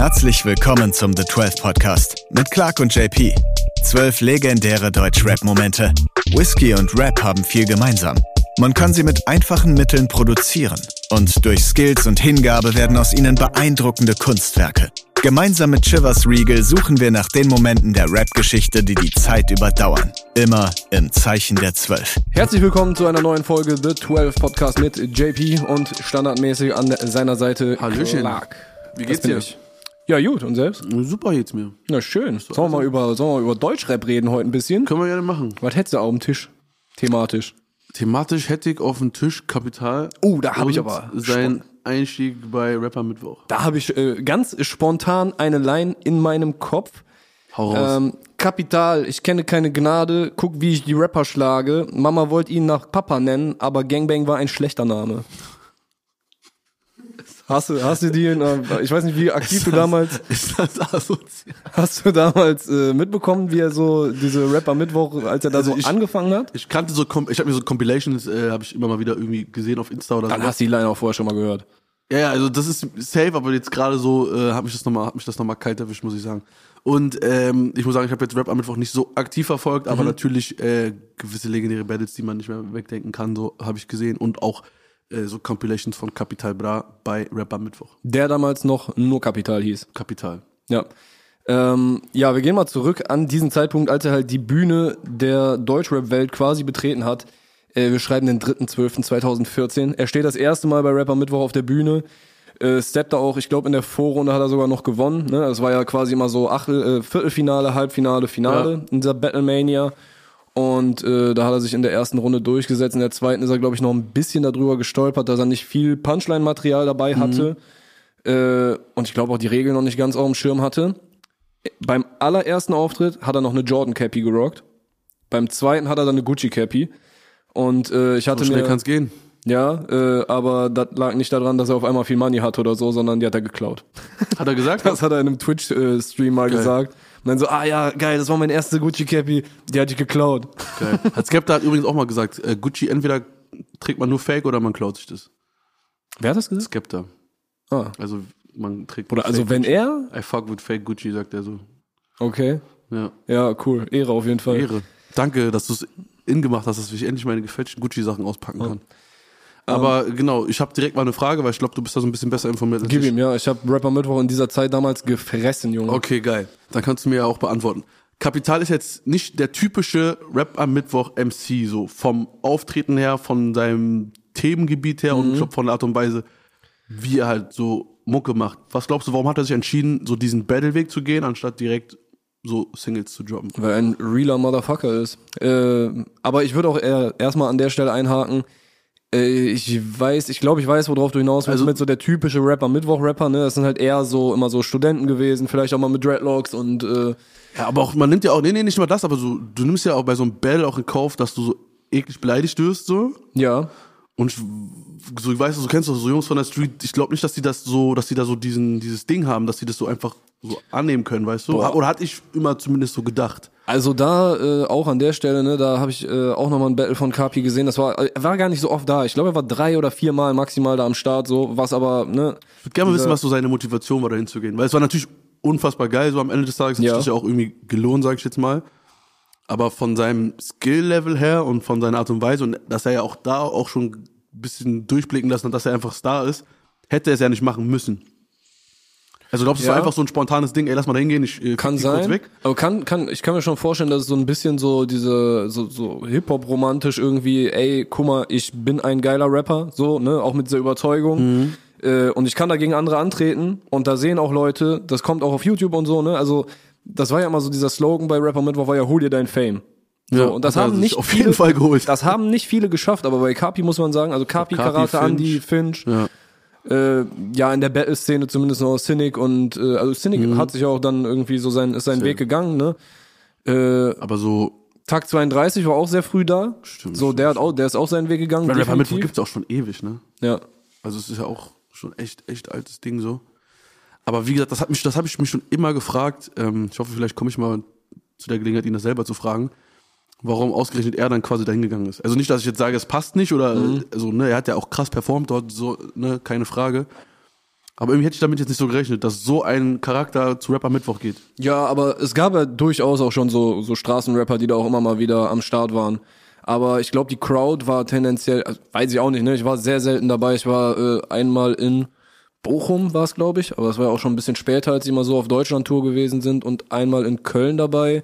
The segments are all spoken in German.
Herzlich willkommen zum The 12 Podcast mit Clark und JP. Zwölf legendäre Deutsch-Rap-Momente. Whisky und Rap haben viel gemeinsam. Man kann sie mit einfachen Mitteln produzieren. Und durch Skills und Hingabe werden aus ihnen beeindruckende Kunstwerke. Gemeinsam mit Chivers Regal suchen wir nach den Momenten der Rap-Geschichte, die die Zeit überdauern. Immer im Zeichen der Zwölf. Herzlich willkommen zu einer neuen Folge The 12 Podcast mit JP und standardmäßig an seiner Seite Hallöchen. Clark. Wie geht's dir? ich. Ja, gut. Und selbst? Super geht's mir. Na schön. Sollen wir mal über, sollen wir mal über Deutschrap reden heute ein bisschen? Können wir gerne machen. Was hättest du auf dem Tisch? Thematisch. Thematisch hätte ich auf dem Tisch Kapital. Oh, da hab ich und aber Sein Einstieg bei Rapper Mittwoch. Da habe ich äh, ganz spontan eine Line in meinem Kopf. Hau raus. Ähm, Kapital, ich kenne keine Gnade, guck, wie ich die Rapper schlage. Mama wollte ihn nach Papa nennen, aber Gangbang war ein schlechter Name. Hast du, hast du die, in, äh, ich weiß nicht, wie aktiv du damals, ist das asozial? hast du damals äh, mitbekommen, wie er so diese Rapper Mittwoch, als er da Also so ich- angefangen hat? Ich kannte so, ich habe mir so Compilations, äh, habe ich immer mal wieder irgendwie gesehen auf Insta oder Dann so. hast du die Line auch vorher schon mal gehört. Ja, ja, also das ist safe, aber jetzt gerade so äh, hat mich das nochmal, hat mich das nochmal kalt erwischt, muss ich sagen. Und ähm, ich muss sagen, ich habe jetzt Rap am Mittwoch nicht so aktiv verfolgt, aber natürlich äh, gewisse legendäre Battles, die man nicht mehr wegdenken kann, so habe ich gesehen und auch äh, so Compilations von Capital Bra bei Rap am Mittwoch. Der damals noch nur Kapital hieß. Kapital. Ja. Ähm, ja, wir gehen mal zurück an diesen Zeitpunkt, als er halt die Bühne der Deutschrap-Welt quasi betreten hat. Äh, wir schreiben den 3.12.2014. Er steht das erste Mal bei Rapper Mittwoch auf der Bühne. Äh, steppt da auch, ich glaube, in der Vorrunde hat er sogar noch gewonnen. Ne? Das war ja quasi immer so Achtel, äh, Viertelfinale, Halbfinale, Finale Ja. in dieser Battlemania. Und äh, da hat er sich in der ersten Runde durchgesetzt. In der zweiten ist er, glaube ich, noch ein bisschen darüber gestolpert, dass er nicht viel Punchline-Material dabei hatte. Äh, und ich glaube auch die Regeln noch nicht ganz auf dem Schirm hatte. Beim allerersten Auftritt hat er noch eine Jordan Cappy gerockt. Beim zweiten hat er dann eine Gucci Cappy. Und äh, ich hatte So schnell mir, kann's gehen. ja, äh, aber das lag nicht daran, dass er auf einmal viel Money hatte oder so, sondern die hat er geklaut. Hat er gesagt? Das hat er in einem Twitch-Stream mal Geil. gesagt. Und dann so, ah ja, geil, das war meine erste Gucci Cappy, die hatte ich geklaut. Geil. Hat Skepta hat übrigens auch mal gesagt, äh, Gucci entweder trägt man nur Fake oder man klaut sich das. Wer hat das gesagt? Skepta. Ah. Also man trägt Oder also wenn Gucci. er, I fuck with Fake Gucci, sagt er so. okay, Ja. ja, cool, Ehre auf jeden Fall. Ehre. Danke, dass du es in gemacht hast, dass ich endlich meine gefälschten Gucci-Sachen auspacken kann. Aber genau, ich habe direkt mal eine Frage, weil ich glaube, du bist da so ein bisschen besser informiert. als Gib ich. ihm, ja, ich habe Rapper Mittwoch in dieser Zeit damals gefressen, Junge. Okay, geil. Dann kannst du mir ja auch beantworten. Kapital ist jetzt nicht der typische Rap am Mittwoch MC, so vom Auftreten her, von seinem Themengebiet her und ich glaub, von der Art und Weise, wie er halt so Mucke macht. Was glaubst du, warum hat er sich entschieden, so diesen Battle-Weg zu gehen, anstatt direkt so Singles zu droppen? Weil er ein realer Motherfucker ist. Äh, aber ich würde auch erstmal an der Stelle einhaken. Äh, ich weiß, ich glaube, ich weiß, worauf du hinaus willst Also- mit so der typische Rapper, Mittwoch-Rapper, ne? Das sind halt eher so immer so Studenten gewesen, vielleicht auch mal mit Dreadlocks und äh, Ja, aber auch, man nimmt ja auch, nee, nee, nicht mal das, aber so, du nimmst ja auch bei so einem Battle auch in Kauf, dass du so eklig beleidigt wirst, so. ja. Und ich, so, ich weiß, du kennst doch so Jungs von der Street, ich glaube nicht, dass die das so, dass die da so diesen, dieses Ding haben, dass die das so einfach so annehmen können, weißt du? Boah. Oder hatte ich immer zumindest so gedacht. Also da äh, auch an der Stelle, ne, da habe ich äh, auch nochmal ein Battle von Kapi gesehen. Das war, er war gar nicht so oft da. Ich glaube, er war drei oder vier Mal maximal da am Start, so was aber, ne, Ich würde gerne mal wissen, was so seine Motivation war, da hinzugehen. Weil es war natürlich unfassbar geil, so am Ende des Tages hat Ja. sich das ja auch irgendwie gelohnt, sage ich jetzt mal. Aber von seinem Skill-Level her und von seiner Art und Weise und dass er ja auch da auch schon ein bisschen durchblicken lassen hat, dass er einfach Star ist, hätte er es ja nicht machen müssen. Also glaubst du, es Ja. war einfach so ein spontanes Ding, ey, lass mal da hingehen, ich äh, Kann geh kurz sein. weg. Aber kann, kann, ich kann mir schon vorstellen, dass es so ein bisschen so diese, so, so Hip-Hop-romantisch irgendwie, ey, guck mal, ich bin ein geiler Rapper, so, ne, auch mit dieser Überzeugung. Äh, und ich kann da gegen andere antreten und da sehen auch Leute, das kommt auch auf YouTube und so, ne, also, das war ja immer so dieser Slogan bei Rapper Mittwoch, war ja, hol dir dein Fame. So, Ja, und das er haben nicht auf viele, jeden Fall geholt. Das haben nicht viele geschafft, aber bei Kapi muss man sagen, also Kapi, Kapi, Karate, Finch. Andy, Finch, Ja. Äh, ja, in der Battle-Szene zumindest noch Cynic und äh, also Cynic Mhm. hat sich auch dann irgendwie so sein, ist seinen Weg gegangen, ne? Äh, Aber so, Tag 32 war auch sehr früh da. Stimmt, So, der hat auch, der ist auch seinen Weg gegangen. weil Mittwoch gibt's auch schon ewig, ne? Ja. Also es ist ja auch schon echt, echt altes Ding so. Aber wie gesagt, das hat mich, das habe ich mich schon immer gefragt. Ähm, ich hoffe, vielleicht komme ich mal zu der Gelegenheit, ihn das selber zu fragen, warum ausgerechnet er dann quasi dahin gegangen ist. Also nicht, dass ich jetzt sage, es passt nicht oder Mhm. also ne, er hat ja auch krass performt dort, so ne, keine Frage. Aber irgendwie hätte ich damit jetzt nicht so gerechnet, dass so ein Charakter zu Rapper Mittwoch geht. Ja, aber es gab ja durchaus auch schon so, so Straßenrapper, die da auch immer mal wieder am Start waren. Aber ich glaube, die Crowd war tendenziell, also, weiß ich auch nicht, ne? Ich war sehr selten dabei. Ich war äh, einmal in Bochum, war es, glaube ich, aber das war ja auch schon ein bisschen später, als sie mal so auf Deutschland-Tour gewesen sind und einmal in Köln dabei.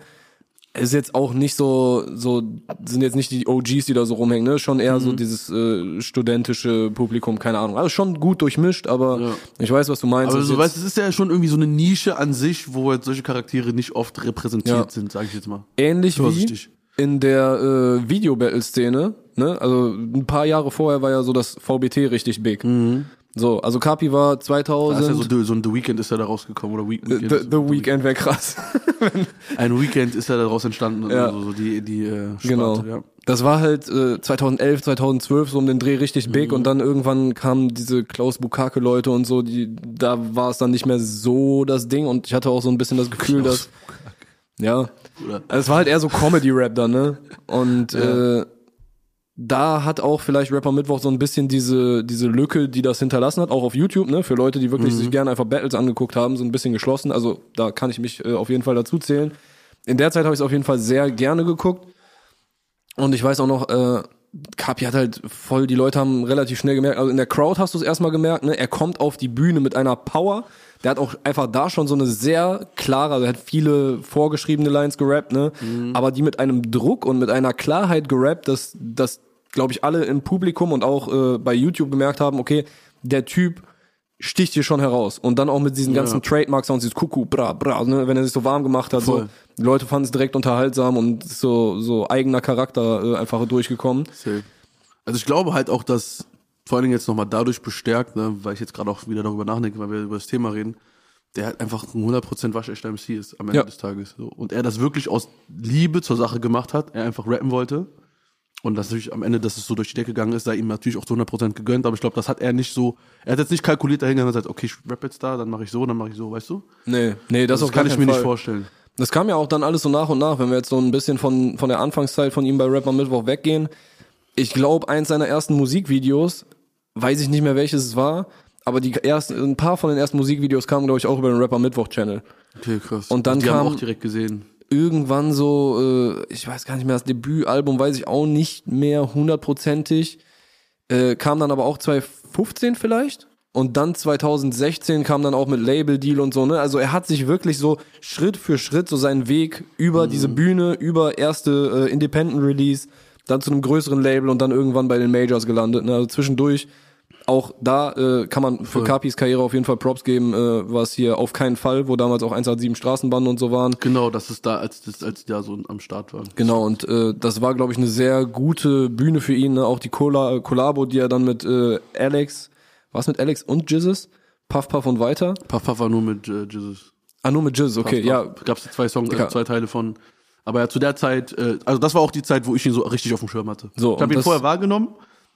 Ist jetzt auch nicht so, so, sind jetzt nicht die OGs, die da so rumhängen, ne? Schon eher so dieses äh, studentische Publikum, keine Ahnung. Also schon gut durchmischt, aber Ja. ich weiß, was du meinst. Aber so, weißt, es ist ja schon irgendwie so eine Nische an sich, wo halt solche Charaktere nicht oft repräsentiert Ja. sind, sage ich jetzt mal. ähnlich wie Vorsichtig. in der äh, Video-Battle-Szene, ne? Also ein paar Jahre vorher war ja so das VBT richtig big. So, also Kapi war Da ist 2000. ja so, The- so ein The Weekend ist ja da rausgekommen oder Week the, Weekend. the, the Weekend wäre krass. Ein Weekend ist ja daraus entstanden, Ja. also so die die äh, Sparte, Genau. ja. Das war halt äh, 2011, 2012 so um den Dreh richtig Mhm. big und dann irgendwann kamen diese Klaus Bukake Leute und so, die da war es dann nicht mehr so das Ding und ich hatte auch so ein bisschen das Gefühl, dass ja, Oder- also es war halt eher so Comedy Rap dann, ne? Und äh, da hat auch vielleicht Rapper Mittwoch so ein bisschen diese diese Lücke, die das hinterlassen hat, auch auf YouTube, ne? Für Leute, die wirklich sich gerne einfach Battles angeguckt haben, so ein bisschen geschlossen. Also da kann ich mich äh, auf jeden Fall dazu zählen. In der Zeit habe ich es auf jeden Fall sehr gerne geguckt. Und ich weiß auch noch, äh, Kapi hat halt voll, die Leute haben relativ schnell gemerkt, also in der Crowd hast du es erstmal gemerkt, ne? Er kommt auf die Bühne mit einer Power. Der hat auch einfach da schon so eine sehr klare, also er hat viele vorgeschriebene Lines gerappt, ne? Aber die mit einem Druck und mit einer Klarheit gerappt, dass, dass glaube ich, alle im Publikum und auch äh, bei YouTube gemerkt haben, okay, der Typ sticht hier schon heraus. Und dann auch mit diesen ganzen Trademark-Sounds, dieses Kuckuck, bra, bra, ne, wenn er sich so warm gemacht hat, so. Voll. Die Leute fanden es direkt unterhaltsam und so, so eigener Charakter äh, einfach durchgekommen. Safe. Also ich glaube halt auch, dass vor allen Dingen jetzt nochmal dadurch bestärkt, ne, weil ich jetzt gerade auch wieder darüber nachdenke, weil wir über das Thema reden, der halt einfach ein 100% waschechter MC ist am Ende Ja. des Tages. So. Und er das wirklich aus Liebe zur Sache gemacht hat, er einfach rappen wollte. Und das natürlich am Ende, dass es so durch die Decke gegangen ist, sei ihm natürlich auch zu 100% gegönnt, aber ich glaube, das hat er nicht so, er hat jetzt nicht kalkuliert dahingegangen und gesagt, okay, ich rap jetzt da, dann mache ich so, dann mache ich so, weißt du? Nee, nee, das, Das kann ich mir Fall. nicht vorstellen. Das kam ja auch dann alles so nach und nach, wenn wir jetzt so ein bisschen von, von der Anfangszeit von ihm bei Rapper Mittwoch weggehen. Ich glaube, eins seiner ersten Musikvideos, weiß ich nicht mehr welches es war, aber die ersten, ein paar von den ersten Musikvideos kamen, glaube ich, auch über den Rapper Mittwoch Channel. Okay, krass. Und dann die kam- haben auch direkt gesehen. Irgendwann so, äh, ich weiß gar nicht mehr, das Debütalbum weiß ich auch nicht mehr hundertprozentig. Äh, kam dann aber auch 2015 vielleicht. Und dann 2016 kam dann auch mit Label-Deal und so, ne? Also er hat sich wirklich so Schritt für Schritt so seinen Weg über diese Bühne, über erste äh, Independent-Release, dann zu einem größeren Label und dann irgendwann bei den Majors gelandet. Ne? Also zwischendurch auch da äh, kann man für Capis Karriere auf jeden Fall Props geben, äh, was hier auf keinen Fall, wo damals auch 187 Straßenbanden und so waren. Genau, das ist da, als, das, als da so am Start waren. Genau, und äh, das war, glaube ich, eine sehr gute Bühne für ihn. Ne? Auch die Cola Collabo, die er dann mit äh, Alex, was mit Alex und Jizzes? Puff Puff und weiter? Puff Puff war nur mit äh, Jesus. Ah, nur mit Jizz, okay, Puff, ja. Puff. Gab's zwei Songs, äh, zwei Teile von. Aber ja, zu der Zeit, äh, also das war auch die Zeit, wo ich ihn so richtig auf dem Schirm hatte. So, ich habe ihn vorher wahrgenommen,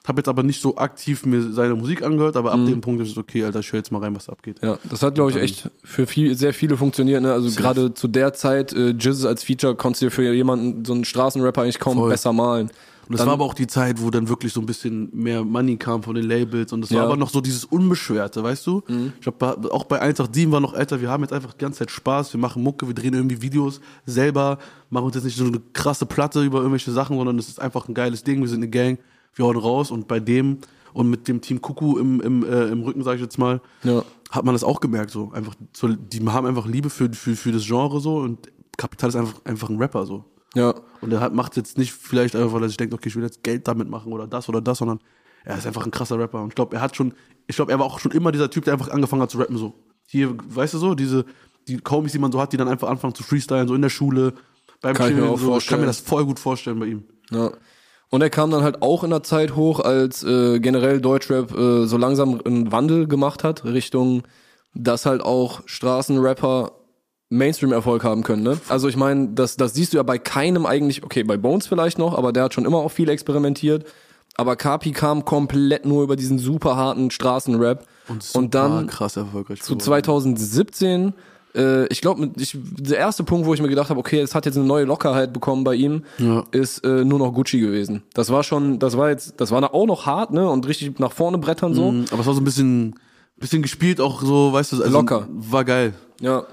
habe jetzt aber nicht so aktiv mir seine Musik angehört, aber Mhm. ab dem Punkt ist es okay, Alter, ich höre jetzt mal rein, was abgeht. Ja, das hat, glaube ich, echt für viel, sehr viele funktioniert. Ne? Also gerade zu der Zeit, äh, Jizz als Feature konntest du dir für jemanden, so einen Straßenrapper eigentlich kaum Voll. besser malen. Und das Dann- war aber auch die Zeit, wo dann wirklich so ein bisschen mehr Money kam von den Labels und das war Ja. Mhm. aber noch so dieses Unbeschwerte, weißt du? Ich glaube, auch bei 187 war noch, Alter, wir haben jetzt einfach die ganze Zeit Spaß, wir machen Mucke, wir drehen irgendwie Videos selber, machen uns jetzt nicht so eine krasse Platte über irgendwelche Sachen, sondern es ist einfach ein geiles Ding, wir sind eine Gang, wir hauen raus und bei dem und mit dem Team Kuku im, im, äh, im Rücken, sag ich jetzt mal, Ja. hat man das auch gemerkt, so einfach, so, die haben einfach Liebe für, für, für das Genre so und Kapital ist einfach, einfach ein Rapper so. Ja, Und er hat, macht jetzt nicht vielleicht einfach, weil er sich denkt, okay, ich will jetzt Geld damit machen oder das oder das, sondern er ist einfach ein krasser Rapper. Und ich glaube, er hat schon, ich glaube, er war auch schon immer dieser Typ, der einfach angefangen hat zu rappen, so. Hier, weißt du so, diese, die Homies, die man so hat, die dann einfach anfangen zu freestylen, so in der Schule, beim Kann ich mir auch so. Ich kann mir das voll gut vorstellen bei ihm. Ja. Und er kam dann halt auch in der Zeit hoch, als äh, generell Deutschrap äh, so langsam einen Wandel gemacht hat, Richtung, dass halt auch Straßenrapper Mainstream-Erfolg haben können. Ne? Also ich meine, das, das siehst du ja bei keinem eigentlich, okay, bei Bones vielleicht noch, aber der hat schon immer auch viel experimentiert. Aber Kapi kam komplett nur über diesen super harten Straßenrap. Und, dann krass erfolgreich. zu geworden. 2017, äh, ich glaube, der erste Punkt, wo ich mir gedacht habe, okay, es hat jetzt eine neue Lockerheit bekommen bei ihm, Ja. ist äh, nur noch Gucci gewesen. Das war schon, das war jetzt, das war auch noch hart, ne, und richtig nach vorne brettern so. Mhm, Aber es war so ein bisschen Bisschen gespielt auch so, weißt du, also Locker. War geil. Ja.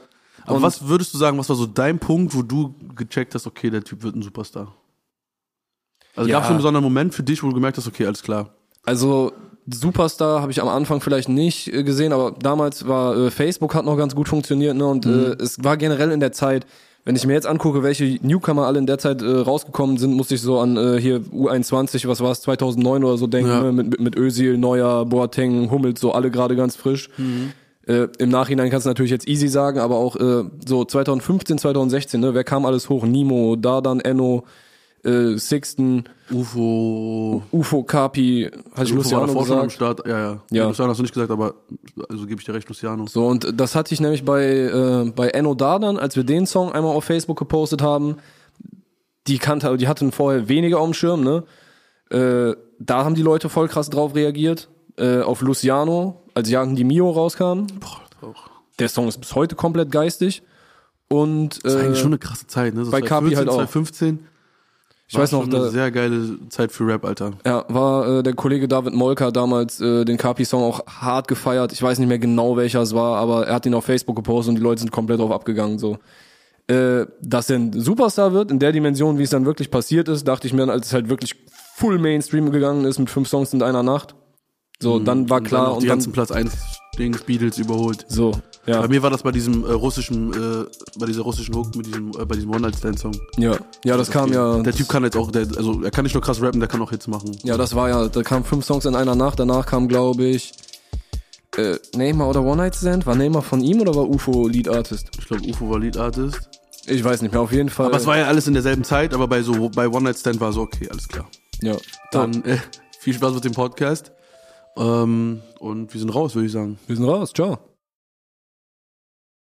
Aber Und- was würdest du sagen, was war so dein Punkt, wo du gecheckt hast, okay, der Typ wird ein Superstar? Also Ja. gab es einen besonderen Moment für dich, wo du gemerkt hast, okay, alles klar. Also Superstar habe ich am Anfang vielleicht nicht äh, gesehen, aber damals war äh, Facebook hat noch ganz gut funktioniert, ne? Und Mhm. äh, es war generell in der Zeit, wenn ich mir jetzt angucke, welche Newcomer alle in der Zeit äh, rausgekommen sind, musste ich so an äh, hier U21, was war es, 2009 oder so denken, Ja. ne? mit, mit, mit Özil, Neuer, Boateng, Hummels, so alle gerade ganz frisch. Mhm. Äh, Im Nachhinein kannst du natürlich jetzt easy sagen, aber auch äh, so 2015, 2016, ne? wer kam alles hoch? Nimo, Dardan, Enno, äh, Sixten, UFO. Ufo, Kapi, hatte ich UFO war Luciano davor schon am gesagt. Start. Ja, ja. Ja. Luciano hast du nicht gesagt, aber also gebe ich dir recht, Luciano. So, und das hatte ich nämlich bei, äh, bei Enno Dardan, als wir den Song einmal auf Facebook gepostet haben, die kannte, die hatten vorher weniger auf dem Schirm, ne? Äh, da haben die Leute voll krass drauf reagiert. Äh, auf Luciano, als Jagen die Mio rauskam. Boah. Der Song ist bis heute komplett geistig. Und Das ist äh, eigentlich schon eine krasse Zeit, ne? So bei Kapi 2014, halt auch. 2015. ich war weiß noch, schon da, eine sehr geile Zeit für Rap, Alter. Ja, war äh, der Kollege David Molker damals äh, den Kapi-Song auch hart gefeiert. Ich weiß nicht mehr genau, welcher es war, aber er hat ihn auf Facebook gepostet und die Leute sind komplett drauf abgegangen. So, äh, dass er ein Superstar wird in der Dimension, wie es dann wirklich passiert ist, dachte ich mir, als es halt wirklich full Mainstream gegangen ist mit fünf Songs in einer Nacht. So, dann war Und klar dann auch und die dann ganzen Platz 1 Dings, Beatles überholt. so, ja, Bei mir war das bei diesem äh, russischen, äh, bei dieser russischen Hook mit diesem, äh, bei diesem One-Night-Stand-Song. ja, ja, das kam ja. Der Typ kann jetzt auch, der, also er kann nicht nur krass rappen, der kann auch Hits machen. Ja, das war ja, da kamen fünf Songs in einer Nacht, danach kam, glaube ich, äh, Neymar oder One Night Stand. War Neymar von ihm oder war UFO Lead Artist? Ich glaube, UFO war Lead-Artist. Ich weiß nicht mehr, auf jeden Fall. Aber es war ja alles in derselben Zeit, aber bei so, bei One-Night-Stand war so, okay, alles klar. ja. Dann äh, viel Spaß mit dem Podcast. Ähm, und wir sind raus, würde ich sagen. Wir sind raus, ciao.